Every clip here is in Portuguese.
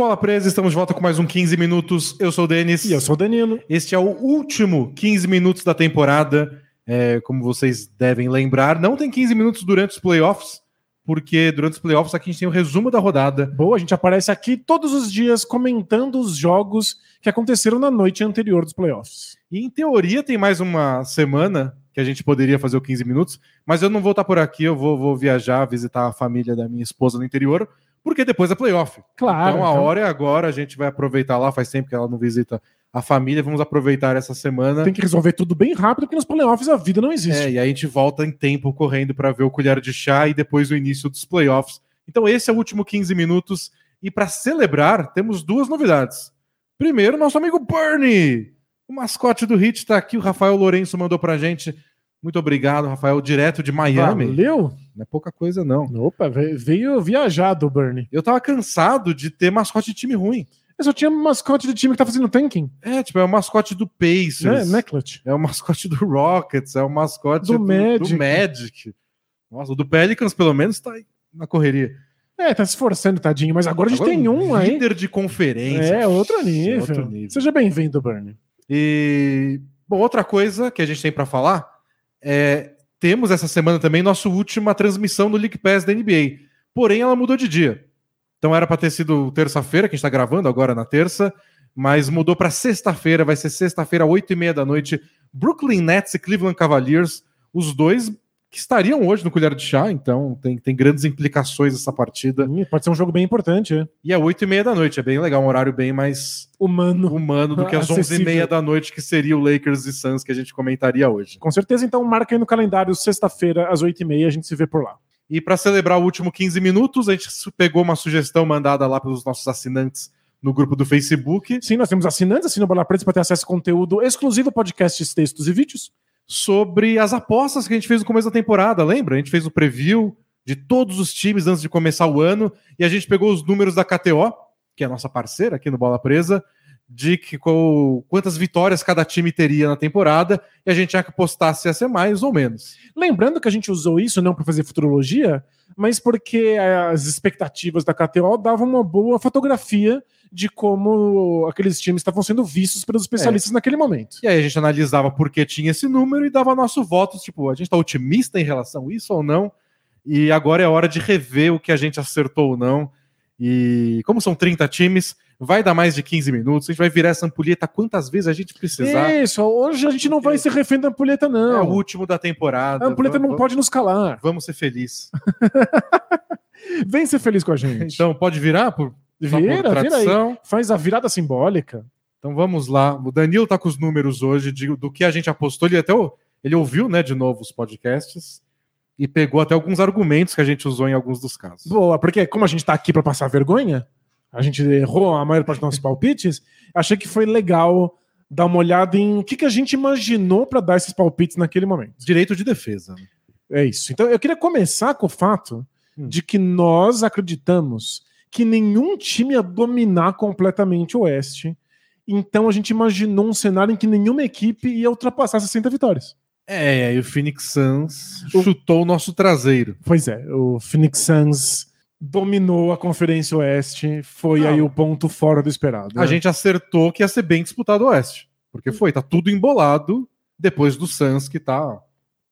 Bola Presa, estamos de volta com mais um 15 minutos. Eu sou o Denis. E eu sou o Danilo. Este é o último 15 minutos da temporada. É, como vocês devem lembrar, não tem 15 minutos durante os playoffs, porque durante os playoffs aqui a gente tem o resumo da rodada. Boa, a gente aparece aqui todos os dias comentando os jogos que aconteceram na noite anterior dos playoffs. E em teoria tem mais uma semana que a gente poderia fazer o 15 minutos, mas eu não vou estar por aqui, eu vou, vou viajar, visitar a família da minha esposa no interior, porque depois é playoff. Claro. Então a então hora é agora, a gente vai aproveitar lá, faz tempo que ela não visita a família, vamos aproveitar essa semana. Tem que resolver tudo bem rápido, porque nos playoffs a vida não existe. É, e aí a gente volta em tempo correndo para ver o colher de chá e depois o início dos playoffs. Então esse é o último 15 minutos e para celebrar temos duas novidades. Primeiro, nosso amigo Bernie, o mascote do Hit está aqui, o Rafael Lourenço mandou pra gente. Muito obrigado, Rafael, direto de Miami. Valeu? Não é pouca coisa não. Opa, ve- veio viajado, Bernie. Eu tava cansado de ter mascote de time ruim. Eu só tinha mascote de time que tá fazendo tanking, É, tipo, é o mascote do? Pacers. Clutch? É o mascote do Rockets, é o mascote Do Magic. do Magic. Nossa, o do Pelicans, pelo menos, tá aí na correria. É, tá se esforçando, tadinho, mas agora a gente Agora, tem um aí. Líder de conferência. É, outro nível. Outro nível. Seja bem-vindo, Bernie. E, bom, outra coisa que a gente tem pra falar é temos essa semana também nossa última transmissão no League Pass da NBA. Porém, ela mudou de dia. Então era para ter sido terça-feira, que a gente está gravando agora na terça, mas mudou para sexta-feira. Vai ser sexta-feira, oito e meia da noite. Brooklyn Nets e Cleveland Cavaliers, os dois que estariam hoje no Colher de Chá, então tem, tem grandes implicações essa partida. Pode ser um jogo bem importante, é. E é oito e meia da noite, é bem legal, um horário bem mais Humano. humano do que as onze e meia da noite, que seria o Lakers e Suns que a gente comentaria hoje. Com certeza, então marca aí no calendário, sexta-feira, às 8h30, a gente se vê por lá. E para celebrar o último 15 minutos, a gente pegou uma sugestão mandada lá pelos nossos assinantes no grupo do Facebook Sim, nós temos assinantes, assina o Bola Preta para ter acesso a conteúdo exclusivo, podcasts, textos e vídeos. Sobre as apostas que a gente fez no começo da temporada, lembra? A gente fez o preview de todos os times antes de começar o ano e a gente pegou os números da KTO, que é a nossa parceira aqui no Bola Presa, de que, qual- quantas vitórias cada time teria na temporada e a gente tinha que apostar se ia ser mais ou menos. Lembrando que a gente usou isso não para fazer futurologia, mas porque as expectativas da KTO davam uma boa fotografia de como aqueles times estavam sendo vistos pelos especialistas naquele momento. E aí a gente analisava por que tinha esse número e dava nosso voto, tipo, a gente tá otimista em relação a isso ou não? E agora é hora de rever o que a gente acertou ou não. E como são 30 times, vai dar mais de 15 minutos, a gente vai virar essa ampulheta quantas vezes a gente precisar. Isso, hoje a gente não vai ser refém da ampulheta, É o não. último da temporada. a ampulheta não Vamos- pode nos calar. Vamos ser felizes. Vem ser feliz com a gente. Então, pode virar por, vira, vira aí. Faz a virada simbólica. Então vamos lá. O Danilo tá com os números hoje de- do que a gente apostou. Ele até ele ouviu, né, de novo os podcasts e pegou até alguns argumentos que a gente usou em alguns dos casos. Boa, porque como a gente tá aqui para passar vergonha, a gente errou a maior parte dos nossos palpites, achei que foi legal dar uma olhada em o que, que a gente imaginou para dar esses palpites naquele momento. Direito de defesa. É isso. Então eu queria começar com o fato Hum. de que nós acreditamos que nenhum time ia dominar completamente o Oeste. Então a gente imaginou um cenário em que nenhuma equipe ia ultrapassar 60 vitórias. É, e o Phoenix Suns O- chutou o nosso traseiro. Pois é, o Phoenix Suns dominou a Conferência Oeste, foi Não. aí o ponto fora do esperado. A né? gente acertou que ia ser bem disputado o Oeste. Porque foi, tá tudo embolado depois do Suns que tá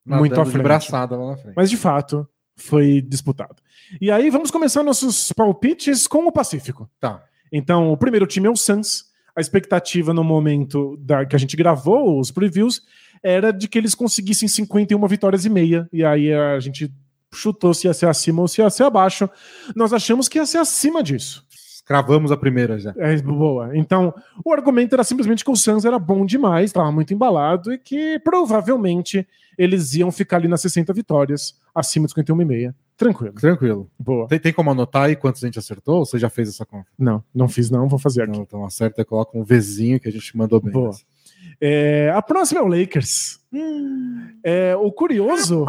Muito à frente. braçada lá na frente. Mas de fato, foi disputado. E aí vamos começar nossos palpites com o Pacífico. Tá. Então, o primeiro time é o Suns. A expectativa no momento da, que a gente gravou os previews era de que eles conseguissem 51 vitórias e meia. E aí a gente chutou se ia ser acima ou se ia ser abaixo. Nós achamos que ia ser acima disso. Cravamos a primeira já. É, boa. Então, o argumento era simplesmente que o Suns era bom demais, estava muito embalado e que provavelmente eles iam ficar ali nas 60 vitórias, acima de 51,5. Tranquilo. Tranquilo. Boa. Tem, tem como anotar aí quantos a gente acertou? Ou você já fez essa conta? Não, não fiz não, vou fazer aqui. Não, então acerta e coloca um Vzinho que a gente mandou bem. Boa. É, a próxima é o Lakers. É, o curioso,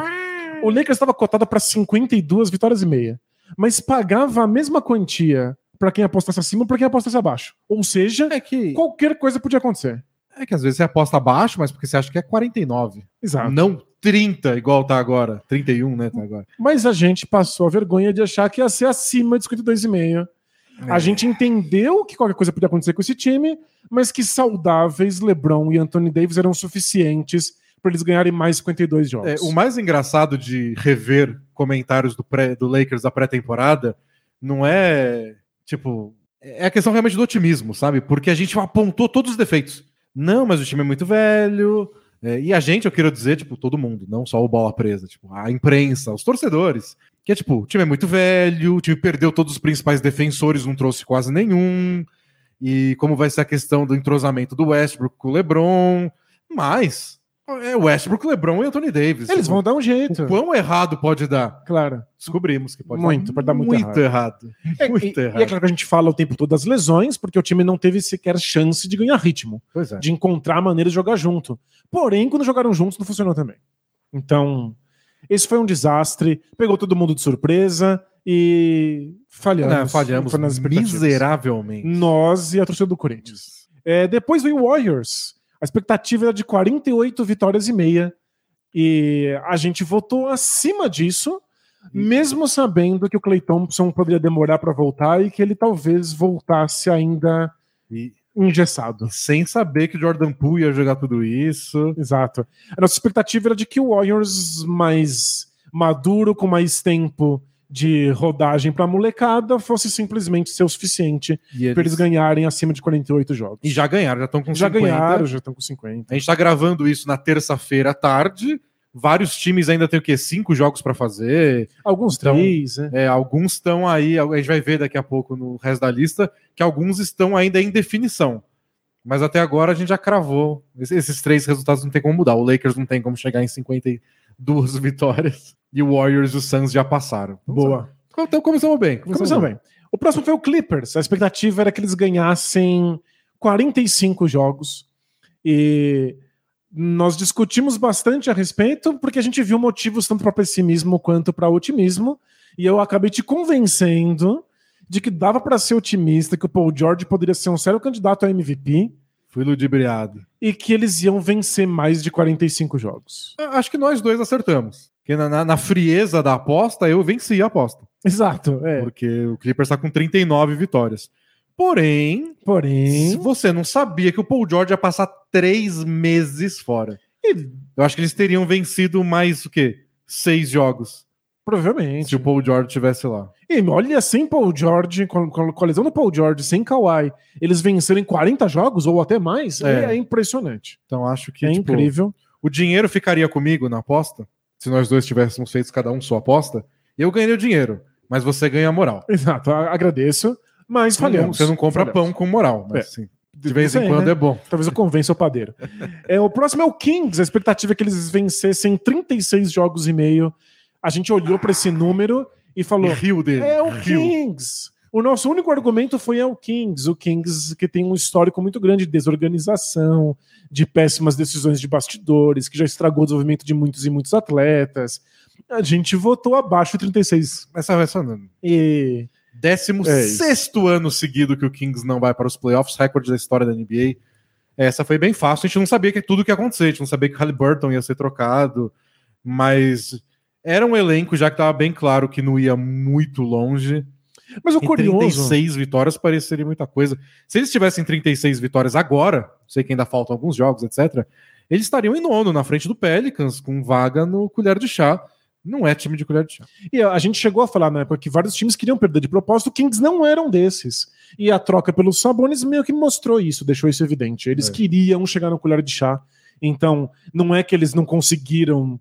o Lakers estava cotado para 52 vitórias e meia, mas pagava a mesma quantia para quem apostasse acima ou para quem apostasse abaixo. Ou seja, É que, qualquer coisa podia acontecer. é que às vezes você aposta abaixo, mas porque você acha que é 49. Exato. Não 30, igual tá agora. 31, né? Tá agora. Mas a gente passou a vergonha de achar que ia ser acima de 52,5. A gente entendeu que qualquer coisa podia acontecer com esse time, mas que saudáveis LeBron e Anthony Davis eram suficientes para eles ganharem mais 52 jogos. É, o mais engraçado de rever comentários do, pré, do Lakers da pré-temporada não é tipo. É a questão realmente do otimismo, sabe? Porque a gente apontou todos os defeitos. Não, mas o time é muito velho. É, e a gente, eu quero dizer, tipo, todo mundo, não só o bola presa, tipo, a imprensa, os torcedores. Que é tipo, o time é muito velho, o time perdeu todos os principais defensores, não trouxe quase nenhum. E como vai ser a questão do entrosamento do Westbrook com o LeBron. Mas é Westbrook, LeBron e Anthony Davis. Eles vão dar um jeito. O quão errado pode dar? Claro. Descobrimos que pode muito, dar pode dar muito, muito errado. É, muito e, errado. e é claro que a gente fala o tempo todo das lesões, porque o time não teve sequer chance de ganhar ritmo, Pois é. de encontrar maneira de jogar junto. Porém, quando jogaram juntos, não funcionou também. Então, esse foi um desastre, pegou todo mundo de surpresa e falhamos. Não, falhamos miseravelmente. Nós e a torcida do Corinthians. É, depois veio o Warriors. A expectativa era de 48 vitórias e meia. E a gente votou acima disso, mesmo sabendo que o Clay Thompson poderia demorar para voltar e que ele talvez voltasse ainda E, engessado. sem saber que o Jordan Poole ia jogar tudo isso. Exato. A nossa expectativa era de que o Warriors mais maduro, com mais tempo de rodagem para molecada, fosse simplesmente ser o suficiente E para eles ganharem acima de 48 jogos. E já ganharam, já estão com já 50. ganharam, já estão com 50. A gente tá gravando isso na terça-feira à tarde. Vários times ainda têm o quê? Cinco jogos para fazer. Alguns três, né? É, alguns estão aí, a gente vai ver daqui a pouco no resto da lista, que alguns estão ainda em definição. Mas até agora a gente já cravou. Es- Esses três resultados não tem como mudar. O Lakers não tem como chegar em 52 vitórias. E o Warriors e o Suns já passaram. Boa. Então começamos bem. Começando bem. O próximo foi o Clippers. A expectativa era que eles ganhassem 45 jogos. E nós discutimos bastante a respeito, porque a gente viu motivos tanto para pessimismo quanto para otimismo. E eu acabei te convencendo de que dava para ser otimista, que o Paul George poderia ser um sério candidato a MVP Fui ludibriado. e que eles iam vencer mais de 45 jogos. Acho que nós dois acertamos. Porque na, na- na frieza da aposta, eu venci a aposta. Exato, é. Porque o Clippers está com 39 vitórias. Porém, Porém, você não sabia que o Paul George ia passar três meses fora. Eu acho que eles teriam vencido mais o quê? Seis jogos. provavelmente. Se o Paul George estivesse lá. E olha, sem Paul George, com, com, a lesão do Paul George, sem Kawhi, eles vencerem 40 jogos ou até mais, é, É. é impressionante. Então acho que é tipo, incrível. o dinheiro ficaria comigo na aposta. Se nós dois tivéssemos feito cada um sua aposta, eu ganharia o dinheiro, mas você ganha a moral. Exato, agradeço, mas falhamos. Você não compra Falhamos. pão com moral, mas É. assim, de vez em Sei, quando né? é bom. Talvez eu convença o padeiro. é, o próximo é o Kings. A expectativa é que eles vencessem 36 jogos e meio. A gente olhou para esse número e falou: Rio dele. É o Rio. Kings. O nosso único argumento foi é o Kings. O Kings que tem um histórico muito grande de desorganização, de péssimas decisões de bastidores, que já estragou o desenvolvimento de muitos e muitos atletas. A gente votou abaixo de 36. Essa vai só E Décimo É isso. sexto ano seguido que o Kings não vai para os playoffs, recorde da história da NBA. Essa foi bem fácil. A gente não sabia que tudo que ia acontecer. A gente não sabia que o Halliburton ia ser trocado, mas era um elenco já que estava bem claro que não ia muito longe. mas o curioso. 36 vitórias pareceria muita coisa. Se eles tivessem 36 vitórias agora, sei que ainda faltam alguns jogos, etc., eles estariam em nono, na frente do Pelicans, com vaga no colher de chá. Não é time de colher de chá. E a gente chegou a falar na época que vários times queriam perder de propósito, o Kings não eram desses. E a troca pelos Sabonis meio que mostrou isso, deixou isso evidente. Eles É. queriam chegar no colher de chá. Então, não é que eles não conseguiram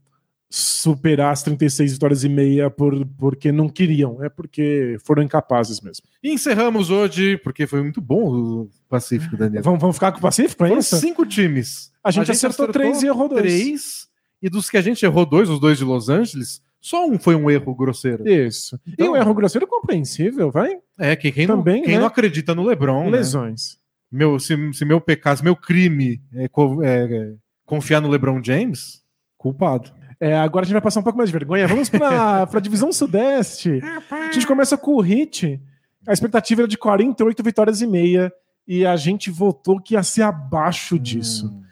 superar as 36 vitórias e meia por, porque não queriam, é porque foram incapazes mesmo. E encerramos hoje, porque foi muito bom o Pacífico, Daniel. Vamos, vamos ficar com o Pacífico, é Foram isso? cinco times. A gente, acertou, três e errou dois. três. E dos que a gente errou dois, os dois de Los Angeles, só um foi um erro grosseiro. Isso. e Então- o erro grosseiro é compreensível, vai? É, que quem, Também, não, quem né? não acredita no LeBron, né? Lesões. meu, se, se meu pecado, se meu crime é, é, é, confiar no LeBron James, culpado. É, agora a gente vai passar um pouco mais de vergonha. Vamos para a divisão sudeste. A gente começa com o Hit. A expectativa era de 48 vitórias e meia. E a gente votou que ia ser abaixo disso. Hum.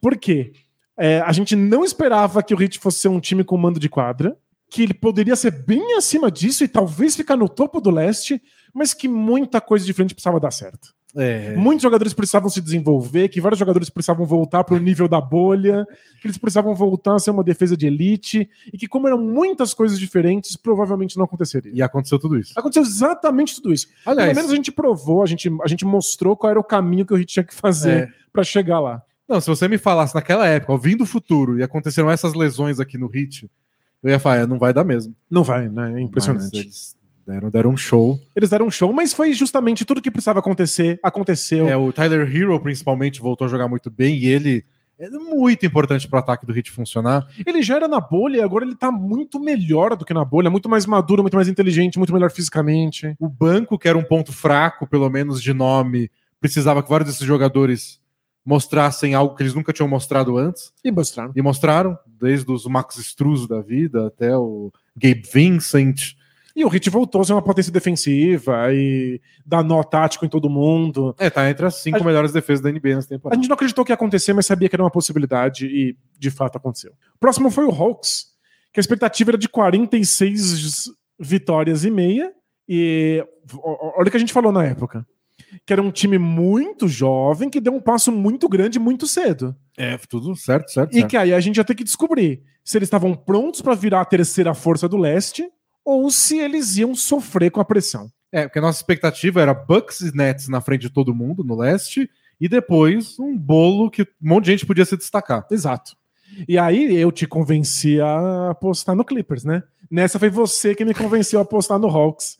Por quê? É, a gente não esperava que o Hit fosse ser um time com mando de quadra, que ele poderia ser bem acima disso e talvez ficar no topo do leste, mas que muita coisa diferente precisava dar certo. É. Muitos jogadores precisavam se desenvolver, que vários jogadores precisavam voltar para o nível da bolha, que eles precisavam voltar a ser uma defesa de elite, e que, como eram muitas coisas diferentes, provavelmente não aconteceria. E aconteceu tudo isso. Aconteceu exatamente tudo isso. Aliás, Pelo menos a gente provou, a gente, a gente mostrou qual era o caminho que o Heat tinha que fazer É. para chegar lá. não, se você me falasse naquela época, ó, vindo do futuro, e aconteceram essas lesões aqui no Hit, eu ia falar, é, não vai dar mesmo. Não vai, né? É impressionante. Mas eles deram, deram um show. Eles deram um show, mas foi justamente tudo que precisava acontecer, aconteceu. É, o Tyler Hero, principalmente, voltou a jogar muito bem, e ele é muito importante para o ataque do Hit funcionar. Ele já era na bolha e agora ele tá muito melhor do que na bolha, muito mais maduro, muito mais inteligente, muito melhor fisicamente. O banco, que era um ponto fraco, pelo menos de nome, precisava que vários desses jogadores mostrassem algo que eles nunca tinham mostrado antes. E mostraram. E mostraram, desde os Max Struz da vida até o Gabe Vincent. E o Hit voltou a ser uma potência defensiva e dar nó tático em todo mundo. É, tá entre as cinco A- melhores defesas da NBA nessa A temporada. gente não acreditou que ia acontecer, mas sabia que era uma possibilidade e de fato aconteceu. O próximo foi o Hawks, que a expectativa era de 46 vitórias e meia. E olha o que a gente falou na época. Que era um time muito jovem que deu um passo muito grande muito cedo. É, tudo certo, certo, E certo. que aí a gente ia ter que descobrir se eles estavam prontos para virar a terceira força do leste ou se eles iam sofrer com a pressão. É, porque a nossa expectativa era Bucks e Nets na frente de todo mundo no leste, e depois um bolo que um monte de gente podia se destacar. Exato. E aí eu te convenci a apostar no Clippers, né? Nessa foi você que me convenceu a apostar no Hawks.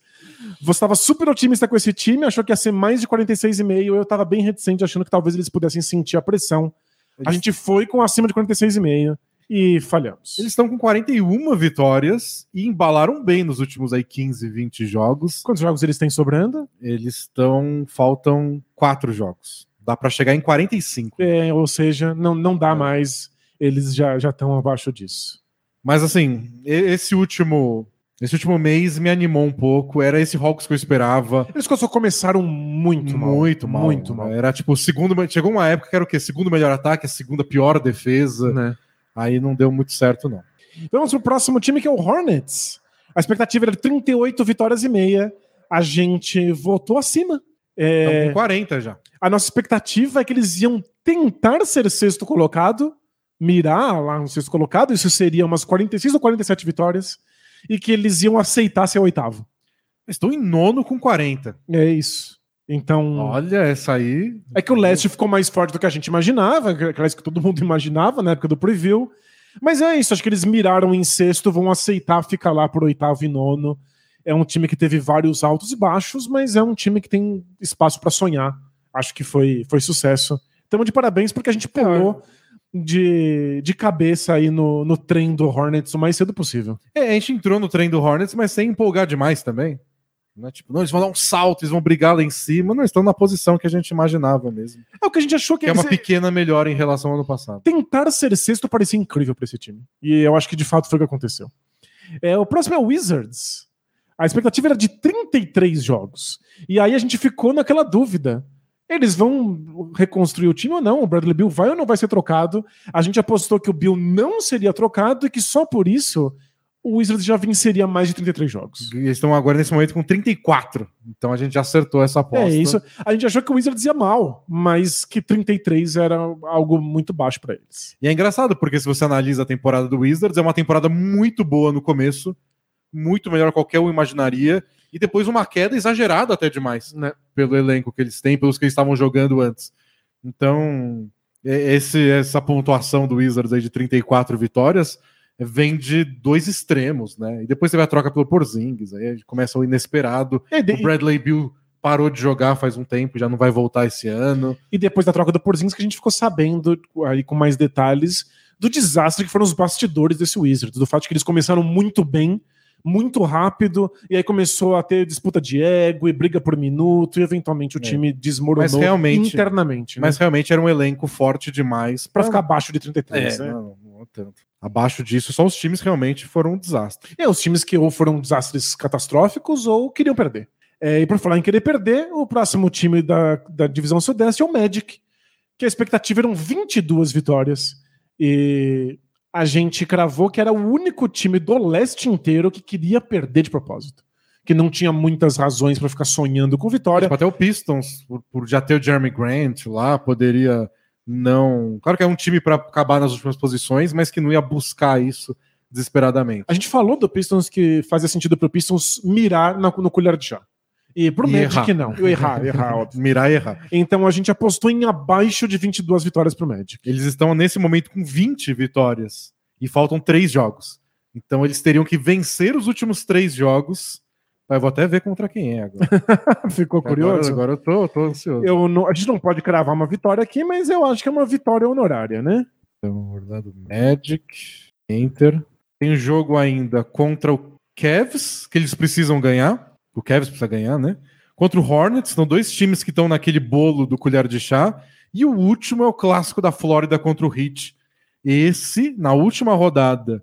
Você estava super otimista com esse time, achou que ia ser mais de 46,5. Eu estava bem reticente, achando que talvez eles pudessem sentir a pressão. A Eles- gente foi com acima de 46,5 e falhamos. Eles estão com 41 vitórias e embalaram bem nos últimos aí 15, 20 jogos. Quantos jogos eles têm sobrando? Eles estão. Faltam quatro jogos. Dá pra chegar em 45. É, ou seja, não, não dá É. mais. Eles já já estão abaixo disso. Mas assim, esse último. Esse último mês me animou um pouco. Era esse Hawks que eu esperava. Eles só começaram muito mal. muito mal. Muito mal. Era tipo o segundo. Chegou uma época que era o quê? Segundo melhor ataque, a segunda pior defesa. Né? Aí não deu muito certo, não. Vamos pro próximo time que é o Hornets. A expectativa era de 38 vitórias e meia. A gente votou acima. É, Estão com 40 já. a nossa expectativa é que eles iam tentar ser sexto colocado, mirar lá no sexto colocado, isso seria umas 46 ou 47 vitórias, e que eles iam aceitar ser oitavo. Estão em nono com 40. É isso. Então, Olha, essa aí. é que o leste ficou mais forte do que a gente imaginava, aquelas que todo mundo imaginava na época do preview. Mas é isso, acho que eles miraram em sexto, vão aceitar ficar lá por oitavo e nono. É um time que teve vários altos e baixos, mas é um time que tem espaço para sonhar. Acho que foi, foi sucesso. Estamos de parabéns porque a gente pulou de, de cabeça aí no, no trem do Hornets o mais cedo possível. É, a gente entrou no trem do Hornets, mas sem empolgar demais também. Não é tipo, não, eles vão dar um salto, eles vão brigar lá em cima. Não, estão na posição que a gente imaginava mesmo. É o que a gente achou que, Que é uma eles- pequena melhora em relação ao ano passado. tentar ser sexto parecia incrível para esse time. E eu acho que de fato foi o que aconteceu. É, o próximo é o Wizards. A expectativa era de 33 jogos. E aí a gente ficou naquela dúvida. Eles vão reconstruir o time ou não? O Bradley Bill vai ou não vai ser trocado? A gente apostou que o Bill não seria trocado e que só por isso o Wizards já venceria mais de 33 jogos. Eles estão agora nesse momento com 34. Então a gente já acertou essa aposta. É isso. A gente achou que o Wizards ia mal, mas que 33 era algo muito baixo para eles. E é engraçado, porque se você analisa a temporada do Wizards, é uma temporada muito boa no começo, muito melhor que qualquer um imaginaria, e depois uma queda exagerada até demais, Né? pelo elenco que eles têm, pelos que eles estavam jogando antes. Então, é- esse, essa pontuação do Wizards aí de 34 vitórias vem de dois extremos, né? E depois vai a troca pelo Porzingis, aí começa o inesperado. É, de- O Bradley Bill parou de jogar faz um tempo, já não vai voltar esse ano. E depois da troca do Porzingis que a gente ficou sabendo aí com mais detalhes do desastre que foram os bastidores desse Wizards, do fato de que eles começaram muito bem, muito rápido, e aí começou a ter disputa de ego e briga por minuto, e eventualmente o É. time desmoronou Mas realmente- internamente, né? Mas realmente era um elenco forte demais para ficar abaixo de É, 33, né? não, é tanto. Abaixo disso, só os times realmente foram um desastre. É, os times que ou foram desastres catastróficos ou queriam perder. É, e por falar em querer perder, o próximo time da, da divisão sudeste é o Magic, que a expectativa eram 22 vitórias. E a gente cravou que era o único time do leste inteiro que queria perder de propósito. Que não tinha muitas razões para ficar sonhando com vitória. Tipo, até o Pistons, por, por já ter o Jeremy Grant lá, poderia não. Claro que é um time para acabar nas últimas posições, mas que não ia buscar isso desesperadamente. A gente falou do Pistons que fazia sentido pro Pistons mirar na- no colher de chá. E pro Magic errar. não. Eu errar, errar, óbvio. Mirar e errar. Então a gente apostou em abaixo de 22 vitórias pro Magic. Eles estão nesse momento com 20 vitórias e faltam três jogos. Então eles teriam que vencer os últimos três jogos. Eu vou até ver contra quem é agora. Ficou curioso? Agora, agora eu tô, tô ansioso. Eu não- a gente não pode cravar uma vitória aqui, mas eu acho que é uma vitória honorária, né? Então, Orlando Magic, Enter. Tem jogo ainda contra o Cavs, que eles precisam ganhar. O Cavs precisa ganhar, né? Contra o Hornets, são dois times que estão naquele bolo do colher de chá. E o último é o clássico da Flórida contra o Heat. Esse, na última rodada,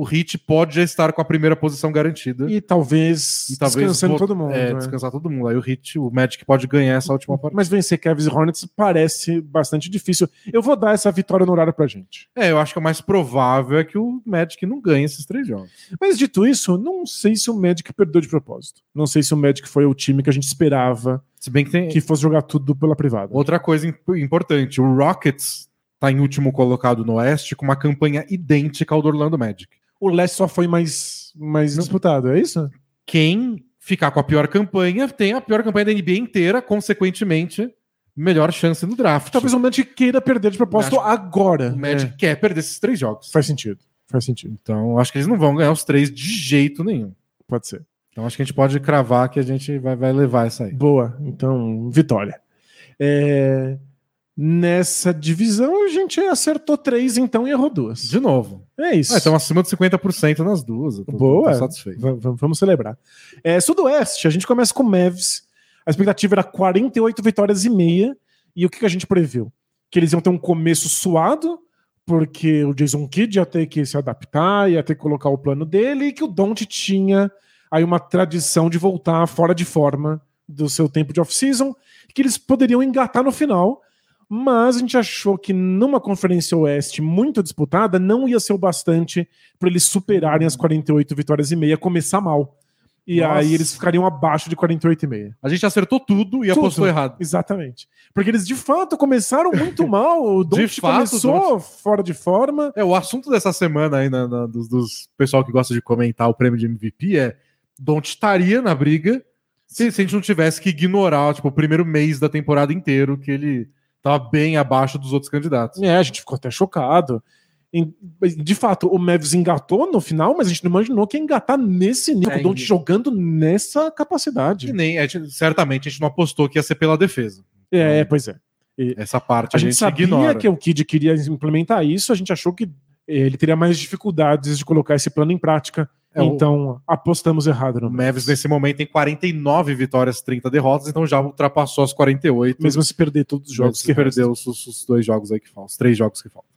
o Heat pode já estar com a primeira posição garantida. E talvez, E talvez descansando todo mundo. É, né? descansar todo mundo. Aí o Heat, o Magic pode ganhar essa última partida. Mas vencer Cavs e Hornets parece bastante difícil. Eu vou dar essa vitória honorária pra gente. É, eu acho que o mais provável é que o Magic não ganhe esses três jogos. Mas dito isso, não sei se o Magic perdeu de propósito. Não sei se o Magic foi o time que a gente esperava Se bem que tem, que fosse jogar tudo pela privada. Outra coisa imp- importante, o Rockets está em último colocado no Oeste com uma campanha idêntica ao do Orlando Magic. O leste só foi mais, mais disputado, é isso? Quem ficar com a pior campanha tem a pior campanha da NBA inteira, consequentemente, melhor chance no draft. Talvez o Magic queira perder de propósito agora. o Magic quer perder esses três jogos. É, faz sentido. Faz sentido. Então, acho que eles não vão ganhar os três de jeito nenhum. Pode ser. Então, acho que a gente pode cravar que a gente vai, vai levar essa aí. Boa. Então, vitória. É, Nessa divisão, a gente acertou três, então, e errou duas. De novo. É isso. Ah, então, acima de 50% nas duas. Tô- Boa. tô satisfeito. Va- vamos celebrar. É, Sudoeste, a gente começa com o Mavs. A expectativa era 48 vitórias e meia. E o que, que a gente previu? Que eles iam ter um começo suado, porque o Jason Kidd ia ter que se adaptar, ia ter que colocar o plano dele, e que o Don't tinha aí uma tradição de voltar fora de forma do seu tempo de off-season, que eles poderiam engatar no final. Mas a gente achou que numa Conferência Oeste muito disputada não ia ser o bastante para eles superarem as 48 vitórias e meia, começar mal. E Nossa. aí eles ficariam abaixo de 48 e meia. A gente acertou tudo e Tudo. apostou errado. Exatamente. Porque eles de fato começaram muito mal. O Don't fato, começou fora de forma. É, o assunto dessa semana aí, na, na- dos, dos pessoal que gosta de comentar o prêmio de MVP é Don't estaria na briga se, se a gente não tivesse que ignorar, tipo, o primeiro mês da temporada inteiro, que ele tava bem abaixo dos outros candidatos. É, a gente ficou até chocado. De fato, o Mavs engatou no final, mas a gente não imaginou que ia engatar nesse nível. É, o Don't e- jogando nessa E capacidade. nem, a gente- certamente a gente não apostou que ia ser pela defesa. É, pois é. Essa parte A a, gente, gente, sabia ignora. que o Kid queria implementar isso, a gente achou que ele teria mais dificuldades de colocar esse plano em prática. É, então, apostamos errado O no Mavis, nesse momento, tem 49 vitórias, 30 derrotas, então já ultrapassou as 48. Mesmo se perder todos os jogos que perdeu os, os dois jogos aí que faltam, os três jogos que faltam.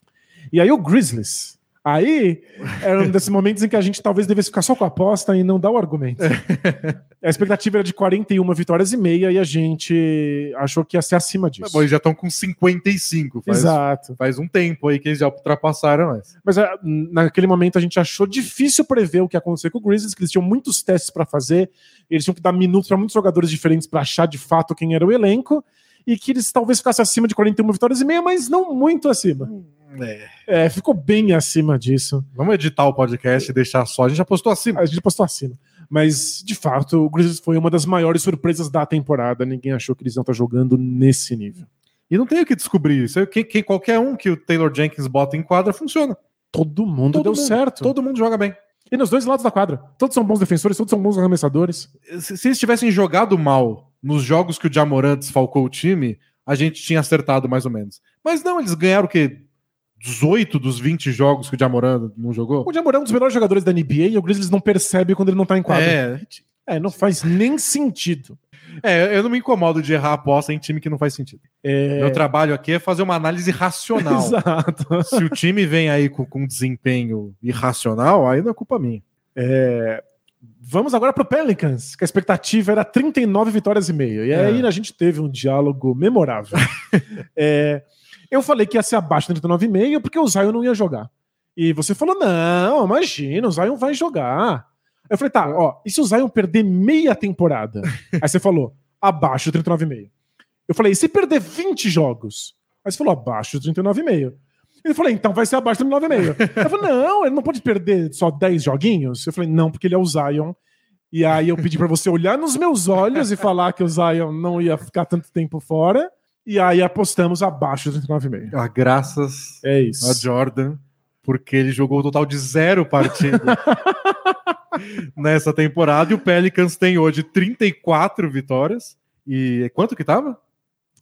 E aí o Grizzlies. Aí era um desses momentos em que a gente talvez devesse ficar só com a aposta e não dar o argumento. a expectativa era de 41 vitórias e meia e a gente achou que ia ser acima disso. Bom, eles já estão com 55. Faz, Exato. faz um tempo aí que eles já ultrapassaram essa. Mas ah, naquele momento a gente achou difícil prever o que ia acontecer com o Grizzlies, que eles tinham muitos testes para fazer, eles tinham que dar minutos para muitos jogadores diferentes para achar de fato quem era o elenco, e que eles talvez ficassem acima de 41 vitórias e meia, mas não muito acima. É. É, ficou bem acima disso. Vamos editar o podcast e deixar só. A gente já postou acima. A gente postou acima. Mas, de fato, o Grizzlies foi uma das maiores surpresas da temporada. Ninguém achou que eles iam estar jogando nesse nível. E não tem o que descobrir isso. Quem, quem- qualquer um que o Taylor Jenkins bota em quadra funciona. Todo mundo Todo deu mundo, certo. Todo mundo joga bem. E nos dois lados da quadra. Todos são bons defensores, todos são bons arremessadores. Se, se eles tivessem jogado mal nos jogos que o Jamoran desfalcou o time, a gente tinha acertado mais ou menos. Mas não, eles ganharam o quê? 18 dos 20 jogos que o Jamoran não jogou? O Jamoran é um dos melhores jogadores da NBA e o Grizzlies não percebe quando ele não tá em quadra. É, É, não faz nem sentido. é, eu não me incomodo de errar a aposta em time que não faz sentido. É... Meu trabalho aqui é fazer uma análise racional. Exato. Se o time vem aí com, com desempenho irracional, aí não é culpa minha. É, Vamos agora pro Pelicans, que a expectativa era 39 vitórias e meia. E aí É. a gente teve um diálogo memorável. É, Eu falei que ia ser abaixo de 39,5 porque o Zion não ia jogar. E você falou: não, imagina, o Zion vai jogar. Eu falei, tá, ó, e se o Zion perder meia temporada? Aí você falou, abaixo de 39,5. Eu falei, e se perder 20 jogos? Aí você falou, abaixo de 39,5. Ele falou, então vai ser abaixo de 39,5. Eu falei, não, ele não pode perder só 10 joguinhos. Eu falei, não, porque ele é o Zion. E aí eu pedi para você olhar nos meus olhos e falar que o Zion não ia ficar tanto tempo fora. E aí apostamos abaixo de 39,5. Ah, graças É isso. a Jordan, porque ele jogou o total de zero partidas nessa temporada. E o Pelicans tem hoje 34 vitórias. E quanto que tava?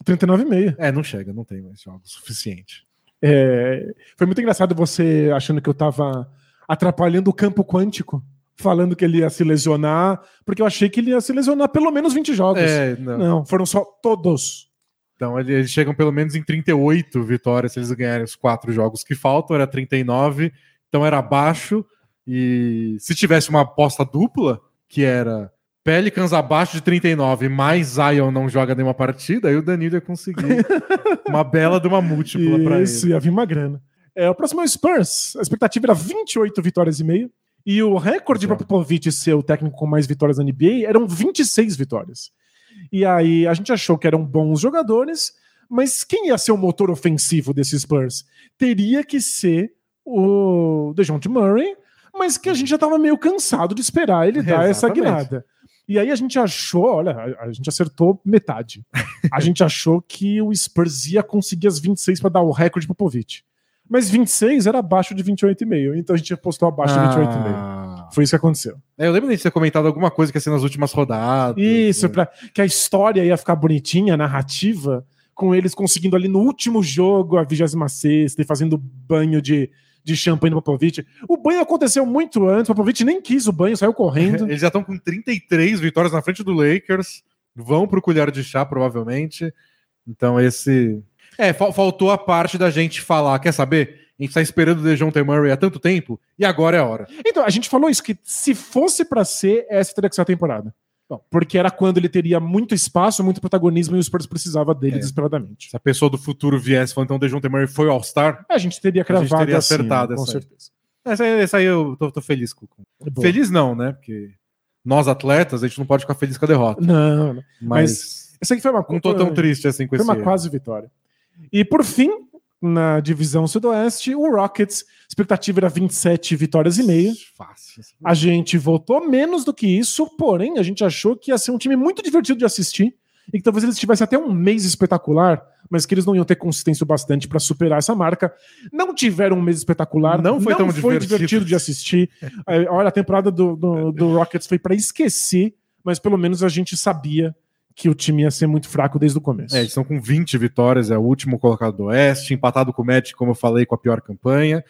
39,5. É, não chega, não tem mais jogos suficiente. É, foi muito engraçado você achando que eu tava atrapalhando o campo quântico, falando que ele ia se lesionar, porque eu achei que ele ia se lesionar pelo menos 20 jogos. É, não. Não, foram só todos. Então ele- eles chegam pelo menos em 38 vitórias se eles ganharem os quatro jogos que faltam, era 39, então era abaixo. E se tivesse uma aposta dupla, que era Pelicans abaixo de 39, mais Zion não joga nenhuma partida, aí o Danilo ia conseguir uma bela de uma múltipla para Isso, ele. ia vir uma grana. É, o próximo é o Spurs. A expectativa era 28 vitórias e meia. E o recorde para Exato. Popovich ser o técnico com mais vitórias na NBA eram 26 vitórias. E aí a gente achou que eram bons jogadores, mas quem ia ser o motor ofensivo desses Spurs? Teria que ser o DeJounte Murray, mas que a gente já estava meio cansado de esperar ele dar essa Exatamente. guinada. E aí a gente achou, olha, a, gente acertou metade. A gente achou que o Spurs ia conseguir as 26 para dar o recorde pro Popovich. Mas 26 era abaixo de 28,5, então a gente apostou abaixo de 28,5. Foi isso que aconteceu. É, eu lembro de ter comentado alguma coisa que ia ser nas últimas rodadas. Isso, né? pra, que a história ia ficar bonitinha, narrativa, com eles conseguindo ali no último jogo a 26 e fazendo banho de, de champanhe no Popovich. O banho aconteceu muito antes, o Popovich nem quis o banho, saiu correndo. Eles já estão com 33 vitórias na frente do Lakers. Vão pro colher de chá, provavelmente. Então, esse. É, fal- faltou a parte da gente falar. Quer saber? A gente tá esperando o DeJounte Murray há tanto tempo e agora é a hora. Então, a gente falou isso, que se fosse pra ser, essa teria que ser a temporada. Bom, porque era quando ele teria muito espaço, muito protagonismo e o Spurs precisava dele É. desesperadamente. Se a pessoa do futuro viesse falando, então, DeJounte Murray foi All-Star. A gente teria A gente cravado teria assim, acertado com essa aí. certeza. Essa aí, essa aí eu tô, tô feliz com. com- Boa. Feliz não, né? Porque nós atletas, a gente não pode ficar feliz com a derrota. Não, não. Mas, Essa aqui foi uma não tô tão triste assim com Foi esse. uma erro. quase vitória. E por fim, na divisão sudoeste, o Rockets, expectativa era 27 vitórias e meia. Fácil. A gente votou menos do que isso, porém a gente achou que ia ser um time muito divertido de assistir e que talvez eles tivessem até um mês espetacular, mas que eles não iam ter consistência o bastante para superar essa marca. Não tiveram um mês espetacular, Não foi tão divertido. divertido de assistir. É, Olha, a temporada do, do, do Rockets foi para esquecer, mas pelo menos a gente sabia que o time ia ser muito fraco desde o começo. É, eles estão com 20 vitórias, é o último colocado do Oeste, empatado com o Magic, como eu falei, com a pior campanha.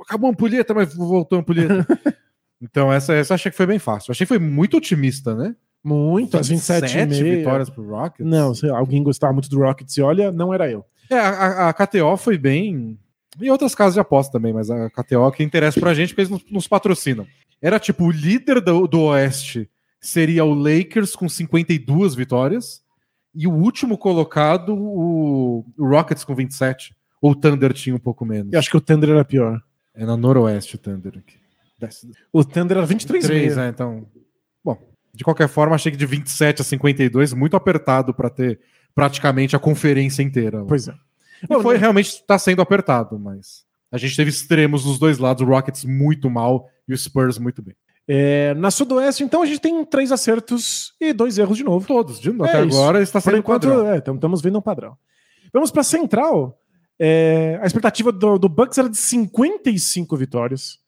Acabou a ampulheta, mas voltou a ampulheta. então, essa, essa eu achei que foi bem fácil. Achei que foi muito otimista, né? Muito, as 27 e meia. vitórias pro Rockets. Não, alguém gostava muito do Rockets e olha, não era eu. É, a, a- KTO foi bem. E outras casas de aposta também, mas a KTO que interessa pra gente, porque eles nos, nos patrocinam. Era tipo, o líder do, do Oeste seria o Lakers com 52 vitórias, e o último colocado, o, o Rockets com 27. Ou o Thunder tinha um pouco menos. Eu acho que o Thunder era pior. É na Noroeste o Thunder aqui. O Thunder era 23 Três, meia. né? Então. Bom, de qualquer forma, achei que de 27 a 52, muito apertado pra ter praticamente a conferência inteira. Pois é. E foi realmente está sendo apertado, mas a gente teve extremos nos dois lados, o Rockets muito mal e o Spurs muito bem. É, na Sudoeste, então, a gente tem três acertos e dois erros de novo. Todos, de novo. É Até isso. agora está Por sendo enquanto, padrão. é, estamos vendo um padrão. Vamos para Central. É, a expectativa do, do Bucks era de 55 vitórias.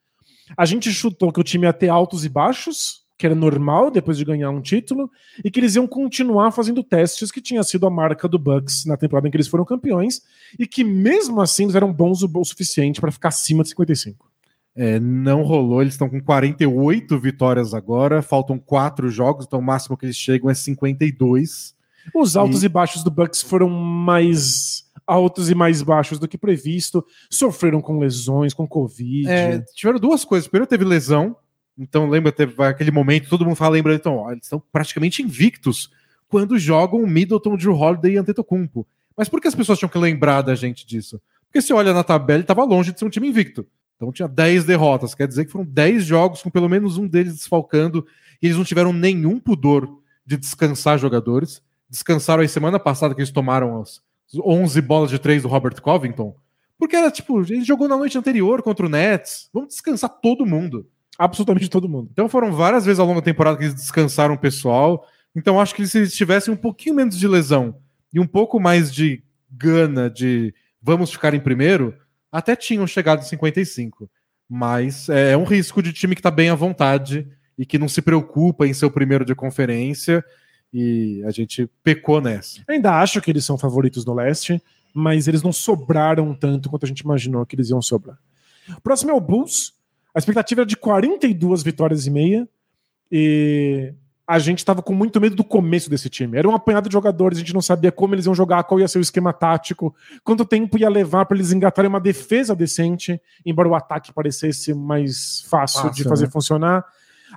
A gente chutou que o time ia ter altos e baixos, que era normal depois de ganhar um título, e que eles iam continuar fazendo testes, que tinha sido a marca do Bucks na temporada em que eles foram campeões, e que mesmo assim eles eram bons o, o suficiente para ficar acima de 55. É, não rolou, eles estão com 48 vitórias agora, faltam quatro jogos, então o máximo que eles chegam é 52. Os altos e, baixos do Bucks foram mais altos e mais baixos do que previsto, sofreram com lesões, com Covid. É, tiveram duas coisas. Primeiro teve lesão, então lembra, teve aquele momento, todo mundo fala, lembra, então, ó, eles estão praticamente invictos quando jogam Middleton, Drew Holiday e Antetokounmpo. Mas por que as pessoas tinham que lembrar da gente disso? Porque se olha na tabela, ele estava longe de ser um time invicto. Então tinha 10 derrotas, quer dizer que foram 10 jogos com pelo menos um deles desfalcando, e eles não tiveram nenhum pudor de descansar jogadores. Descansaram aí semana passada que eles tomaram as 11 bolas de 3 do Robert Covington, porque era tipo, ele jogou na noite anterior contra o Nets, vamos descansar todo mundo. Absolutamente todo mundo. Então foram várias vezes ao longo da temporada que eles descansaram o pessoal. Então acho que se eles tivessem um pouquinho menos de lesão e um pouco mais de gana de vamos ficar em primeiro, até tinham chegado em 55. Mas é, é um risco de time que está bem à vontade e que não se preocupa em ser o primeiro de conferência. E a gente pecou nessa. Ainda acho que eles são favoritos no leste, mas eles não sobraram tanto quanto a gente imaginou que eles iam sobrar. O próximo é o Bulls. A expectativa era de 42 vitórias e meia. E a gente estava com muito medo do começo desse time. Era um apanhado de jogadores, a gente não sabia como eles iam jogar, qual ia ser o esquema tático, quanto tempo ia levar para eles engatarem uma defesa decente, embora o ataque parecesse mais fácil, fácil de fazer né? funcionar.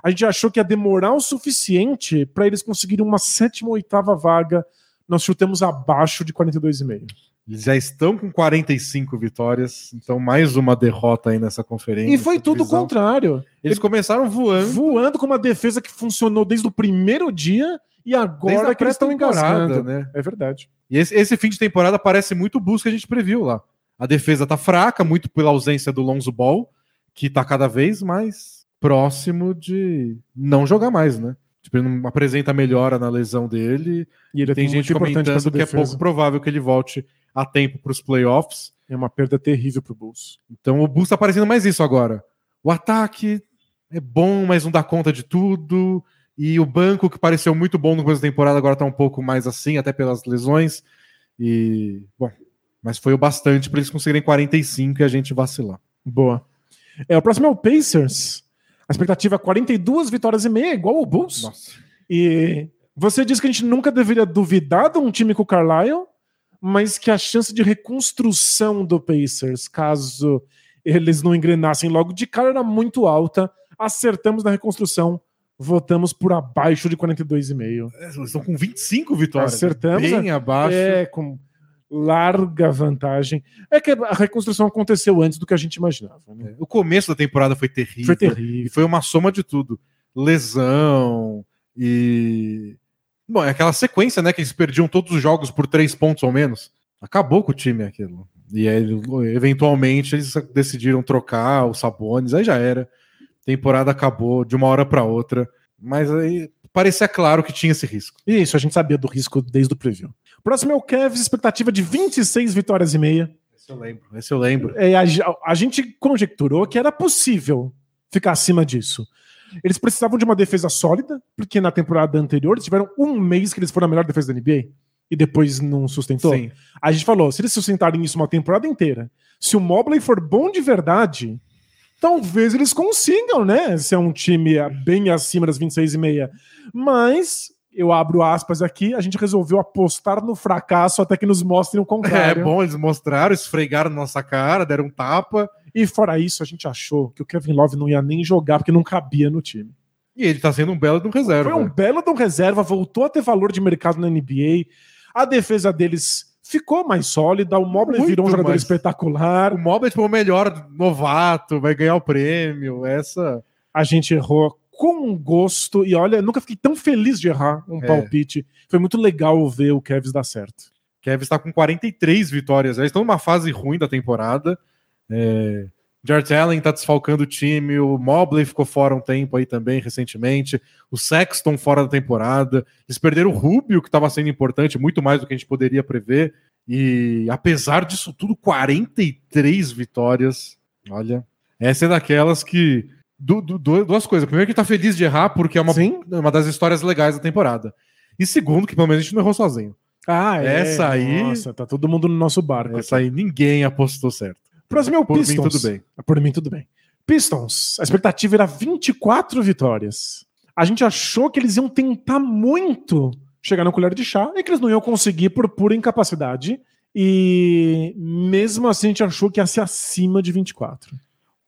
A gente achou que ia demorar o suficiente para eles conseguirem uma sétima ou oitava vaga. Nós chutamos abaixo de 42,5. Eles já estão com 45 vitórias, então mais uma derrota aí nessa conferência. E foi tudo o contrário. Eles começaram voando. Voando com uma defesa que funcionou desde o primeiro dia e agora que eles estão engasgando. Né? É verdade. E esse, esse, fim de temporada parece muito o que a gente previu lá. A defesa tá fraca, muito pela ausência do Lonzo Ball, que tá cada vez mais próximo de não jogar mais, né? Tipo, ele não apresenta melhora na lesão dele. E ele é tem gente comentando que é pouco provável que ele volte a tempo para os playoffs. É uma perda terrível para o Bulls. Então o Bulls está parecendo mais isso agora. O ataque é bom, mas não dá conta de tudo. E o banco, que pareceu muito bom no começo da temporada, agora está um pouco mais assim, até pelas lesões. E, bom, mas foi o bastante para eles conseguirem 45 e a gente vacilar. Boa. É, o próximo é o Pacers. A expectativa é 42 vitórias e meia, igual o Bulls. Nossa. E você disse que a gente nunca deveria duvidar de um time com o Carlisle, mas que a chance de reconstrução do Pacers, caso eles não engrenassem logo de cara, era muito alta. Acertamos na reconstrução, votamos por abaixo de 42,5. É, estão com 25 vitórias. Acertamos. Bem abaixo. É, com larga vantagem. É que a reconstrução aconteceu antes do que a gente imaginava. Né? É, o começo da temporada foi terrível. Foi terrível. E foi uma soma de tudo. Lesão e Bom, é aquela sequência, né? Que eles perdiam todos os jogos por três pontos ou menos. Acabou com o time aquilo. E aí, eventualmente, eles decidiram trocar os Sabones, aí já era. Temporada acabou de uma hora para outra. Mas aí parecia claro que tinha esse risco. Isso, a gente sabia do risco desde o preview. Próximo é o Cavs, expectativa de 26 vitórias e meia. Esse eu lembro, esse eu lembro. É, a, a gente conjecturou que era possível ficar acima disso. Eles precisavam de uma defesa sólida, porque na temporada anterior eles tiveram um mês que eles foram a melhor defesa da NBA e depois não sustentou. Sim. A gente falou, se eles sustentarem isso uma temporada inteira, se o Mobley for bom de verdade, talvez eles consigam, né? Ser um time bem acima das 26 e meia. Mas eu abro aspas aqui, a gente resolveu apostar no fracasso até que nos mostrem o contrário. É bom, eles mostraram, esfregaram nossa cara, deram um tapa. E fora isso, a gente achou que o Kevin Love não ia nem jogar porque não cabia no time. E ele tá sendo um belo de um reserva. Foi um belo de um reserva, voltou a ter valor de mercado na NBA. A defesa deles ficou mais sólida, o Mobley Muito virou um jogador mais. espetacular. O Mobley foi o melhor novato, vai ganhar o prêmio. Essa a gente errou com gosto e olha, nunca fiquei tão feliz de errar um é. palpite. Foi muito legal ver o Kevs dar certo. Kevs está com 43 vitórias. Eles estão numa fase ruim da temporada. É, Jared Allen está desfalcando o time, o Mobley ficou fora um tempo aí também recentemente, o Sexton fora da temporada, eles perderam o Rubio, que estava sendo importante, muito mais do que a gente poderia prever, e apesar disso tudo, 43 vitórias. Olha, essa é daquelas que. Du, du, duas coisas. Primeiro, que tá feliz de errar, porque é uma, uma das histórias legais da temporada. E segundo, que pelo menos a gente não errou sozinho. Ah, é. Essa aí. Nossa, tá todo mundo no nosso barco. Essa aqui. aí ninguém apostou certo. Próximo é o Por Pistons. mim, tudo bem. Por mim, tudo bem. Pistons, a expectativa era 24 vitórias. A gente achou que eles iam tentar muito chegar na colher de chá e que eles não iam conseguir por pura incapacidade. E mesmo assim a gente achou que ia ser acima de 24.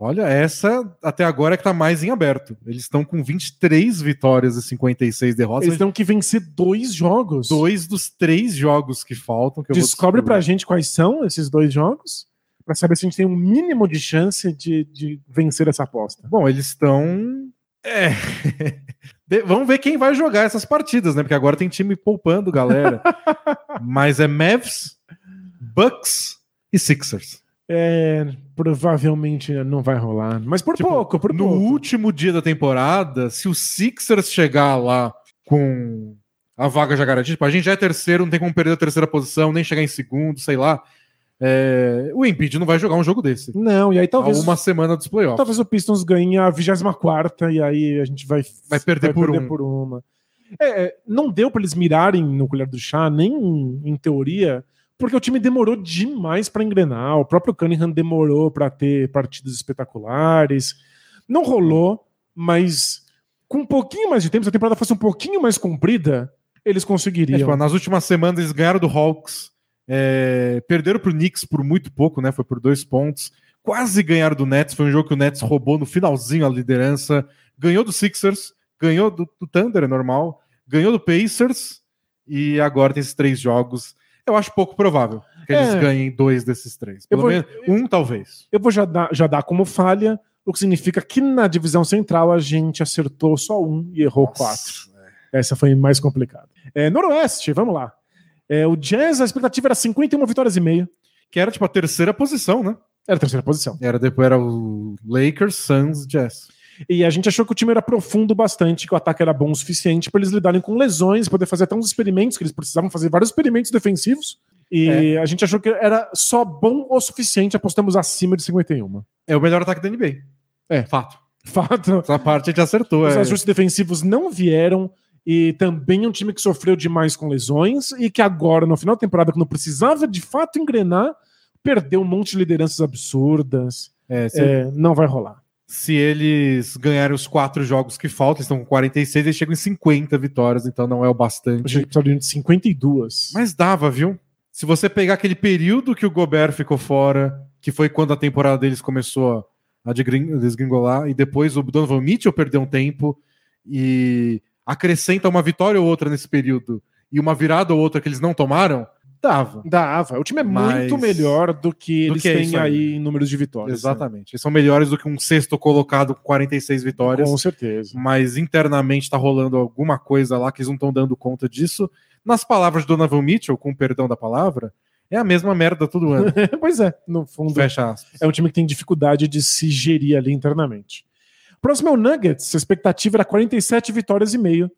Olha, essa até agora é que tá mais em aberto. Eles estão com 23 vitórias e 56 derrotas. Eles têm que vencer dois jogos. Dois dos três jogos que faltam. Que Descobre pra gente quais são esses dois jogos. Pra saber se a gente tem um mínimo de chance de, de vencer essa aposta. Bom, eles estão. É. De- Vamos ver quem vai jogar essas partidas, né? Porque agora tem time poupando, galera. Mas é Mavs, Bucks e Sixers. É, provavelmente não vai rolar. Mas por Tipo, pouco, por no pouco. último dia da temporada, se o Sixers chegar lá com a vaga já garantida, tipo, a gente já é terceiro, não tem como perder a terceira posição, nem chegar em segundo, sei lá. é, o Embiid não vai jogar um jogo desse. Não, e aí talvez, a uma semana dos playoffs. talvez o Pistons ganhe a 24 e aí a gente vai, Vai perder por um. uma. É, é, não deu pra eles mirarem no colher do chá, nem em, em teoria, porque o time demorou demais pra engrenar. O próprio Cunningham demorou pra ter partidas espetaculares. Não rolou, mas com um pouquinho mais de tempo, se a temporada fosse um pouquinho mais comprida, eles É, conseguiriam. tipo, nas últimas semanas eles ganharam do Hawks, é, perderam pro Knicks por muito pouco, né? Foi por dois pontos. Quase ganharam do Nets, foi um jogo que o Nets roubou no finalzinho a liderança. Ganhou do Sixers, ganhou do, do Thunder, é normal. Ganhou do Pacers e agora tem esses três jogos. Eu acho pouco provável que eles É. ganhem dois desses três. Pelo vou- menos um, talvez. Eu vou já dar, já dar como falha, o que significa que na divisão central a gente acertou só um e errou quatro. Essa foi mais complicada. É, Noroeste, vamos lá. É, o Jazz, a expectativa era 51 vitórias e meia. Que era tipo a terceira posição, né? Era a terceira posição. Era depois era o Lakers, Suns, Jazz. E a gente achou que o time era profundo bastante, que o ataque era bom o suficiente para eles lidarem com lesões, poder fazer até uns experimentos, que eles precisavam fazer vários experimentos defensivos. E a gente achou que era só bom o suficiente, apostamos acima de 51. É o melhor ataque da NBA. É. Fato. Fato. Essa parte a gente acertou. Os é. ajustes defensivos não vieram. E também é um time que sofreu demais com lesões e que agora, no final da temporada, quando precisava de fato engrenar, perdeu um monte de lideranças absurdas. É, É, não vai rolar. Se eles ganharem os quatro jogos que faltam, eles estão com 46, eles chegam em 50 vitórias, então não é o A bastante. gente precisa de 52. Mas dava, viu? Se você pegar aquele período que o Gobert ficou fora, que foi quando a temporada deles começou a desgring- desgringolar, e depois o Donovan Mitchell perdeu um tempo, e acrescenta uma vitória ou outra nesse período, e uma virada ou outra que eles não tomaram, dava. Dava. O time é Mas- muito melhor do que Do eles que é têm isso aí aí. em números de vitórias. Exatamente. Eles são melhores do que um sexto colocado com 46 né? vitórias. Com certeza. mas internamente tá rolando alguma coisa lá que eles não estão dando conta disso. Nas palavras de Donovan Mitchell, com perdão da palavra, é a mesma merda todo ano. pois é, no fundo. Fecha aspas. É um time que tem dificuldade de se gerir ali internamente. Próximo é o Nuggets. A expectativa era 47 vitórias e meio.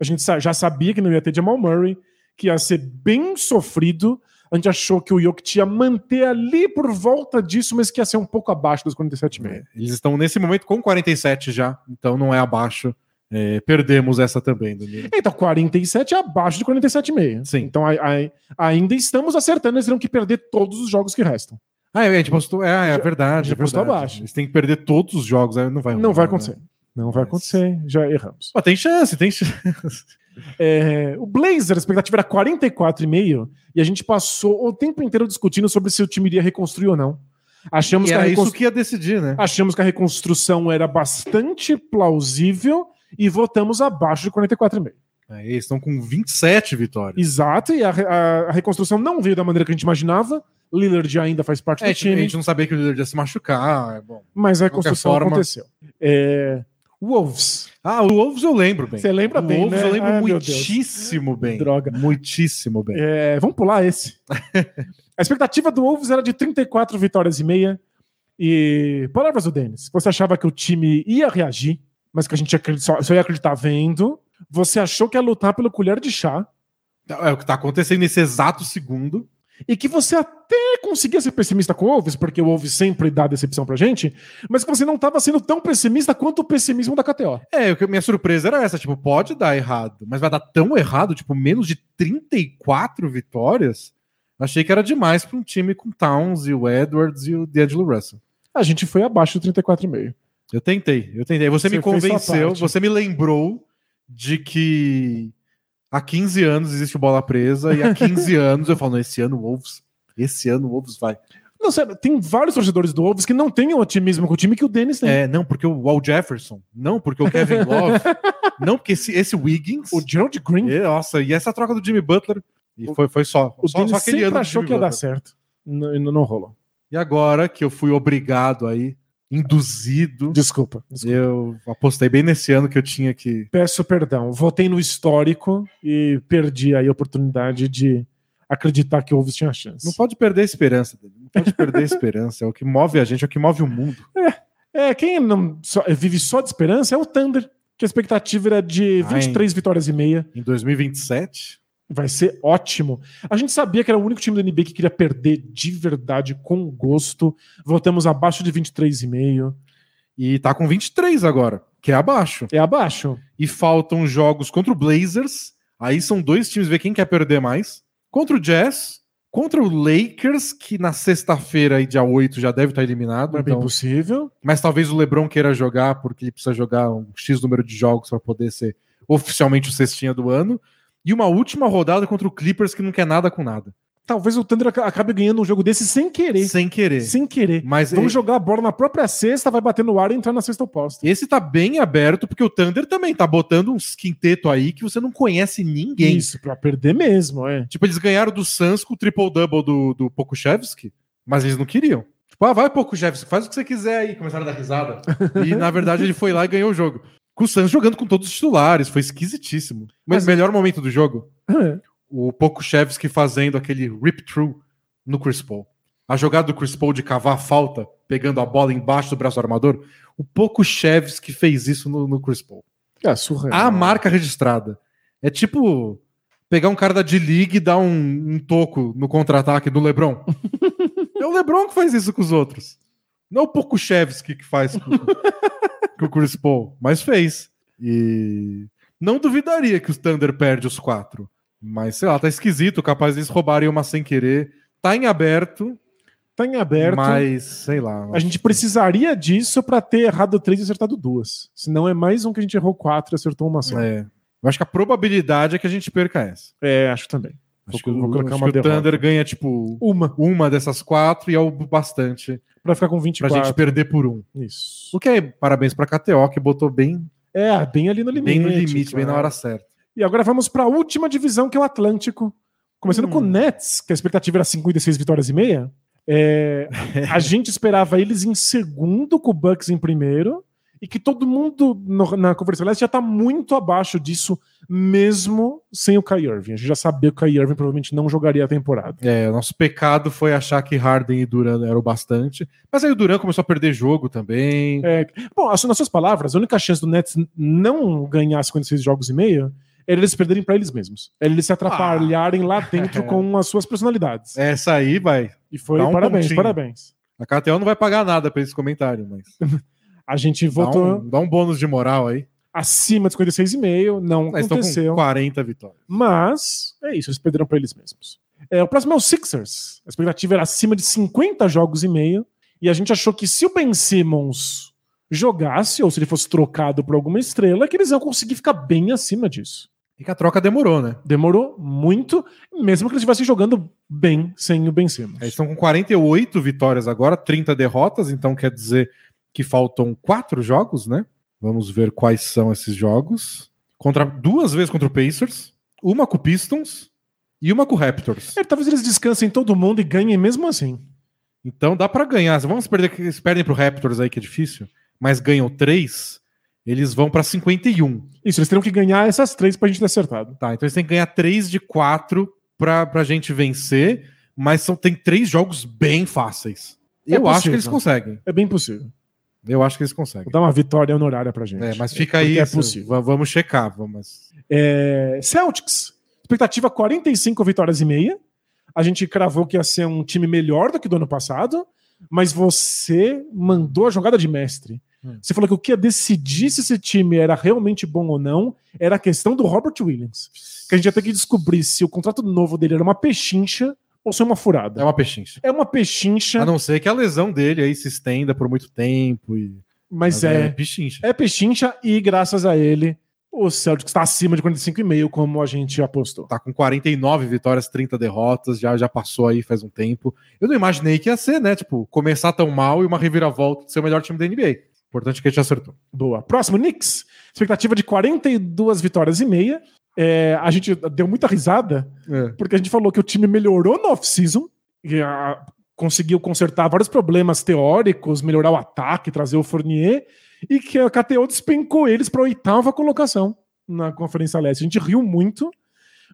A gente já sabia que não ia ter Jamal Murray, que ia ser bem sofrido. A gente achou que o Jokic ia manter ali por volta disso, mas que ia ser um pouco abaixo dos 47,5. Eles estão nesse momento com 47 já, então não é abaixo. É, perdemos essa também, Danilo. Então, 47 é abaixo de 47,5. Sim. Então, a- a- ainda estamos acertando, eles terão que perder todos os jogos que restam. Ah, é, a gente postou. É, é verdade. já é postou abaixo. Eles têm que perder todos os jogos, aí não vai Não vai né? acontecer. Não vai Mas- acontecer, já erramos. Pô, tem chance, tem chance. É, o Blazer, a expectativa era 44,5 e a gente passou o tempo inteiro discutindo sobre se o time iria reconstruir ou não. Achamos, E que a, era recon- isso que ia decidir, né? achamos que a reconstrução era bastante plausível e votamos abaixo de 44,5. É, eles estão com 27 vitórias. Exato, e a, a- a reconstrução não veio da maneira que a gente imaginava. Lillard ainda faz parte É, do tipo, a time, gente não sabia que o líder ia se machucar. É bom. mas a reconstrução forma- aconteceu. É, Wolves. Ah, o Wolves eu lembro bem. Você lembra o bem, Wolves né? eu lembro muitíssimo bem. Droga. Muitíssimo bem. É, vamos pular esse. a expectativa do Wolves era de 34 vitórias e meia. E, palavras do Denis, você achava que o time ia reagir, mas que a gente só, só ia acreditar vendo. Você achou que ia lutar pelo colher de chá. É o que tá acontecendo nesse exato segundo. E que você até conseguia ser pessimista com o Wolves, porque o Wolves sempre dá decepção pra gente, mas que você não estava sendo tão pessimista quanto o pessimismo da KTO. É, que minha surpresa era essa, tipo, pode dar errado, mas vai dar tão errado, tipo, menos de 34 vitórias. Achei que era demais para um time com Towns e o Edwards e o D'Angelo Russell. A gente foi abaixo do 34,5. Eu tentei, eu tentei. Você, me Você sua convenceu, você me lembrou de que há 15 anos existe o bola presa e há 15 anos eu falo, não, esse ano o Wolves, esse ano o Wolves vai. Não, sério, tem vários torcedores do Wolves que não têm o otimismo com o time que o Denis tem. É, não, porque o Wall Jefferson, não, porque o Kevin Love, não, porque esse, esse Wiggins, O Gerald Green e, nossa, e essa troca do Jimmy Butler, e foi, foi só, O só, Denis só aquele sempre achou que ia dar Butler. certo. Não, não, não rolou. E agora que eu fui obrigado aí, induzido, Desculpa. desculpa. eu apostei bem nesse ano que eu tinha que. Peço perdão. Votei no histórico e perdi aí a oportunidade de acreditar que o Wolves tinha chance. Não pode perder a esperança, David. não pode perder a esperança. É o que move a gente, é o que move o mundo. É, quem não só- vive só de esperança é o Thunder, que a expectativa era de Ai. 23 vitórias e meia. Em 2027, Vai ser ótimo. A gente sabia que era o único time da NBA que queria perder de verdade, com gosto. Voltamos abaixo de 23,5. e tá com 23 agora, que é abaixo. É abaixo. E faltam jogos contra o Blazers. Aí são dois times, ver quem quer perder mais. Contra o Jazz, contra o Lakers, que na sexta-feira, dia 8, já deve estar eliminado. É bem então- possível. mas talvez o LeBron queira jogar, porque ele precisa jogar um X número de jogos para poder ser oficialmente o cestinha do ano. E uma última rodada contra o Clippers, que não quer nada com nada. Talvez o Thunder aca- acabe ganhando um jogo desse sem querer. Sem querer. Sem querer. Mas Vamos e- jogar a bola na própria cesta, vai bater no ar e entrar na cesta oposta. esse tá bem aberto, porque o Thunder também tá botando uns quinteto aí que você não conhece ninguém. Isso, pra perder mesmo, é. Tipo, eles ganharam do Suns com o triple-double do, do Pokushevski, mas eles não queriam. Tipo, ah, vai Pokushevski, faz o que você quiser aí. Começaram a dar risada. E, na verdade, ele foi lá e ganhou o jogo. Com o Suns jogando com todos os titulares, foi esquisitíssimo. Mas Mas- melhor momento do jogo, É. o Pokushevski fazendo aquele rip-through no Chris Paul. A jogada do Chris Paul de cavar a falta, pegando a bola embaixo do braço do armador, o Pokushevski fez isso no, no Chris Paul. É surreal. A marca registrada. É tipo pegar um cara da D-League e dar um, um toco no contra-ataque do LeBron. é o LeBron que faz isso com os outros. Não é o Pokushevski que faz com, com o Chris Paul, mas fez. E não duvidaria que os Thunder perde os quatro. Mas, sei lá, tá esquisito, capaz deles roubarem uma sem querer. Tá em aberto, Tá em aberto. mas sei lá. A gente precisaria disso pra ter errado três e acertado duas. Senão é mais um que a gente errou quatro e acertou uma só. É, É. Eu acho que a probabilidade é que a gente perca essa. acho também. Acho que, o- vou colocar uma que o derrota. Thunder ganha, tipo, Uma. uma dessas quatro e é o bastante Pra ficar com pra 24. gente perder por um. Isso. O que é parabéns pra KTO, que botou bem, É, bem ali no limite. bem no limite, bem na claro. hora certa. E agora vamos pra última divisão, que é o Atlântico. Começando Hum. com o Nets, que a expectativa era 56 vitórias e meia. É, a gente esperava eles em segundo, com o Bucks em primeiro, e que todo mundo no- na Conferência Leste já tá muito abaixo disso, mesmo sem o Kai Irving. A gente já sabia que o Kai Irving provavelmente não jogaria a temporada. É, nosso pecado foi achar que Harden e Duran eram o bastante. Mas aí o Duran começou a perder jogo também. É, bom, nas suas palavras, a única chance do Nets não ganhar 56 jogos e meio era eles perderem pra eles mesmos. Era eles se atrapalharem lá dentro com as suas personalidades. Essa aí vai. E foi um parabéns, pontinho. parabéns. A KTO não vai pagar nada pra esse comentário, mas A gente dá votou um, dá um bônus de moral aí. acima de 56,5, não Eles estão com aconteceu. 40 vitórias. Mas é isso, eles perderam pra eles mesmos. É, o próximo é o Sixers. A expectativa era acima de 50 jogos e meio. E a gente achou que se o Ben Simmons jogasse, ou se ele fosse trocado por alguma estrela, que eles iam conseguir ficar bem acima disso. E que a troca demorou, né? Demorou muito, mesmo que eles estivessem jogando bem sem o Ben Simmons. Eles estão com 48 vitórias agora, 30 derrotas, então quer dizer que faltam quatro jogos, né? Vamos ver quais são esses jogos. Contra duas vezes contra o Pacers, uma com o Pistons e uma com o Raptors. É, talvez eles descansem todo mundo e ganhem mesmo assim. Então dá pra ganhar. Vamos perder que eles perdem pro Raptors aí que é difícil, mas ganham três, eles vão pra 51. Isso, eles teriam que ganhar essas três pra gente ter acertado. Tá, então eles têm que ganhar três de quatro pra, pra gente vencer, mas são, tem três jogos bem fáceis. É Eu acho que possível. eles conseguem. É bem possível. Eu acho que eles conseguem. Vou dar uma vitória honorária pra gente. É, mas fica aí. É possível. va- Vamos checar. Vamos. É, Celtics. Expectativa 45 vitórias e meia. A gente cravou que ia ser um time melhor do que do ano passado, mas você mandou a jogada de mestre. Hum. Você falou que o que ia decidir se esse time era realmente bom ou não era a questão do Robert Williams. Que a gente ia ter que descobrir se o contrato novo dele era uma pechincha ou se é uma furada. É uma pechincha. É uma pechincha, A não ser que a lesão dele aí se estenda por muito tempo. E... mas é, pechincha. é pechincha e graças a ele o Celtics está acima de 45,5 como a gente apostou. Tá com 49 vitórias, 30 derrotas, já, já passou aí faz um tempo. Eu não imaginei que ia ser, né? Tipo, começar tão mal e uma reviravolta de ser o melhor time da NBA. Importante que a gente acertou. Boa. Próximo, Knicks. Expectativa de 42 vitórias e meia. É, a gente deu muita risada É. porque a gente falou que o time melhorou no off-season. e conseguiu consertar vários problemas teóricos, melhorar o ataque, trazer o Fournier, e que a KTO despencou eles para a oitava colocação na Conferência Leste. A gente riu muito,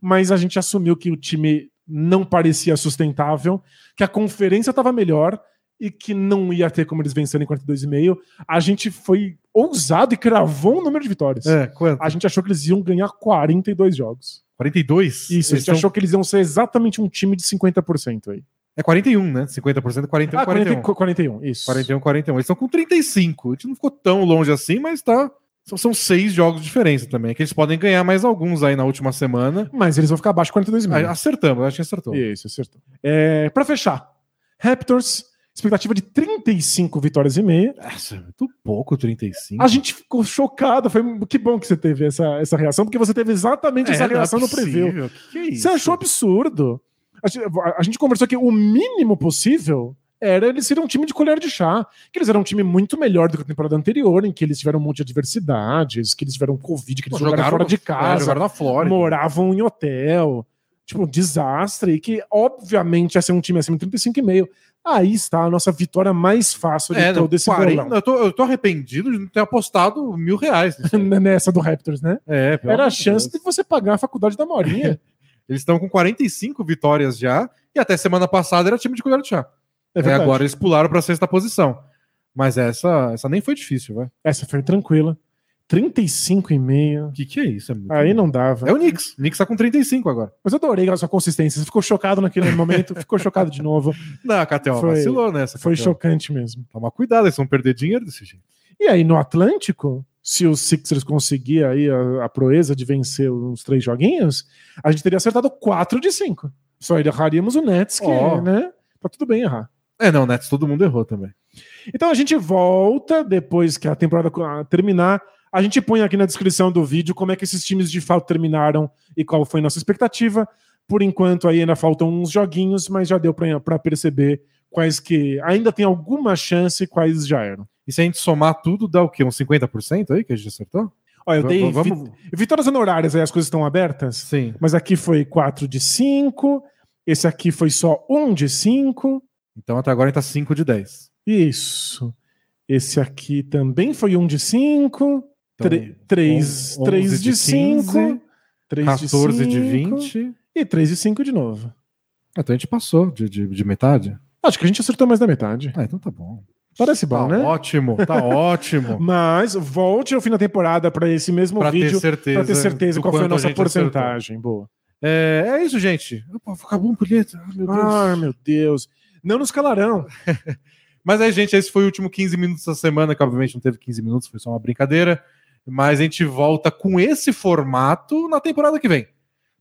mas a gente assumiu que o time não parecia sustentável, que a conferência estava melhor e que não ia ter como eles vencerem em 42,5. A gente foi ousado e cravou um número de vitórias. É, quanto? A gente achou que eles iam ganhar 42 jogos. 42? Isso, a Eles gente tão- achou que eles iam ser exatamente um time de 50% aí. É 41, né? 50%, 41, Ah, 41. 40, 41, isso. 41, 41. Eles estão com 35. A gente não ficou tão longe assim, mas tá. São, são seis jogos de diferença também. Que eles podem ganhar mais alguns aí na última semana. Mas eles vão ficar abaixo de 42,5. Ah, acertamos, acho que acertou. Isso, acertou. É, pra fechar, Raptors, expectativa de 35 vitórias e meia. Nossa, é muito pouco, 35. A gente ficou chocado. Foi que bom que você teve essa, essa reação, porque você teve exatamente essa É, não é reação no preview. Que que é isso? Você achou absurdo. A gente, a gente conversou que o mínimo possível era eles serem um time de colher de chá. Que eles eram um time muito melhor do que a temporada anterior, em que eles tiveram um monte de adversidades, que eles tiveram Covid, que eles Pô, jogaram, fora de é, casa, jogaram na Flórida. moravam em hotel. Tipo, um desastre. E que, obviamente, ia ser um time acima de 35,5. Aí está a nossa vitória mais fácil de É, todo esse 40, bolão. eu, tô, eu tô arrependido de não ter apostado mil reais. Nessa do Raptors, né? É, Era a chance Deus. de você pagar a faculdade da Morinha. Eles estão com 45 vitórias já. E até semana passada era time de colher de chá. É É, agora eles pularam pra sexta posição. Mas essa, essa nem foi difícil, vai. Essa foi tranquila. 35,5. O que, que é isso? É Aí bom. não dava. É o Knicks. O Knicks tá com 35 agora. Mas eu adorei a sua consistência. Você ficou chocado naquele momento, ficou chocado de novo. Não, a KTO Foi- vacilou nessa. Foi KTO. chocante mesmo. Toma cuidado, eles vão perder dinheiro desse jeito. E aí, no Atlântico, se os Sixers conseguir aí a, a proeza de vencer uns três joguinhos, a gente teria acertado 4 de 5. Só erraríamos o Nets, que, Ó. né? Tá tudo bem errar. É, não, Nets, todo mundo errou também. Então a gente volta depois que a temporada terminar. A gente põe aqui na descrição do vídeo como é que esses times de fato terminaram e qual foi nossa expectativa. Por enquanto aí ainda faltam uns joguinhos, mas já deu para perceber quais que ainda tem alguma chance e quais já eram. E se a gente somar tudo, dá o quê? Uns 50% aí que a gente acertou? Olha, eu dei va- vi- vamos... vitórias honorárias aí, as coisas estão abertas. Sim. Mas aqui foi 4 de 5. Esse aqui foi só 1 de 5. Então até agora a gente tá 5 de 10. Isso. Esse aqui também foi 1 de 5. Então, 3, on- 3 11 de de 5. 15, 3 14 de cinco, 20. E 3 de 5 de novo. Então a gente passou de, de, de metade. Acho que a gente acertou mais da metade. Ah, então tá bom. Parece bom, tá né? ótimo, tá ótimo. Mas volte ao fim da temporada para esse mesmo pra ter vídeo certeza. para ter certeza qual foi a nossa acertou. porcentagem. Boa. É, é isso, gente. Opa, acabou um punheta. Ah, meu Deus. Ah, meu Deus. Não nos calarão. Mas aí, gente, esse foi o último 15 minutos da semana, que obviamente não teve 15 minutos, foi só uma brincadeira. Mas a gente volta com esse formato na temporada que vem.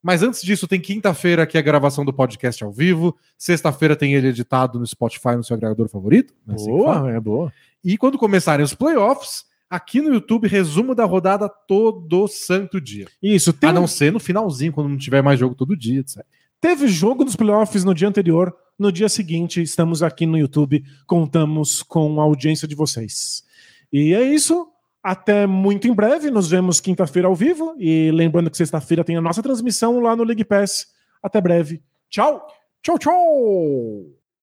Mas antes disso, tem quinta-feira aqui a gravação do podcast ao vivo. Sexta-feira tem ele editado no Spotify, no seu agregador favorito. É assim que? Boa, é boa. E quando começarem os playoffs, aqui no YouTube, resumo da rodada todo santo dia. Isso, tem A não ser no finalzinho, quando não tiver mais jogo todo dia, etc. Teve jogo dos playoffs no dia anterior. No dia seguinte, estamos aqui no YouTube, contamos com a audiência de vocês. E é isso. Até muito em breve. Nos vemos quinta-feira ao vivo. E lembrando que sexta-feira tem a nossa transmissão lá no League Pass. Até breve. Tchau! Tchau, tchau!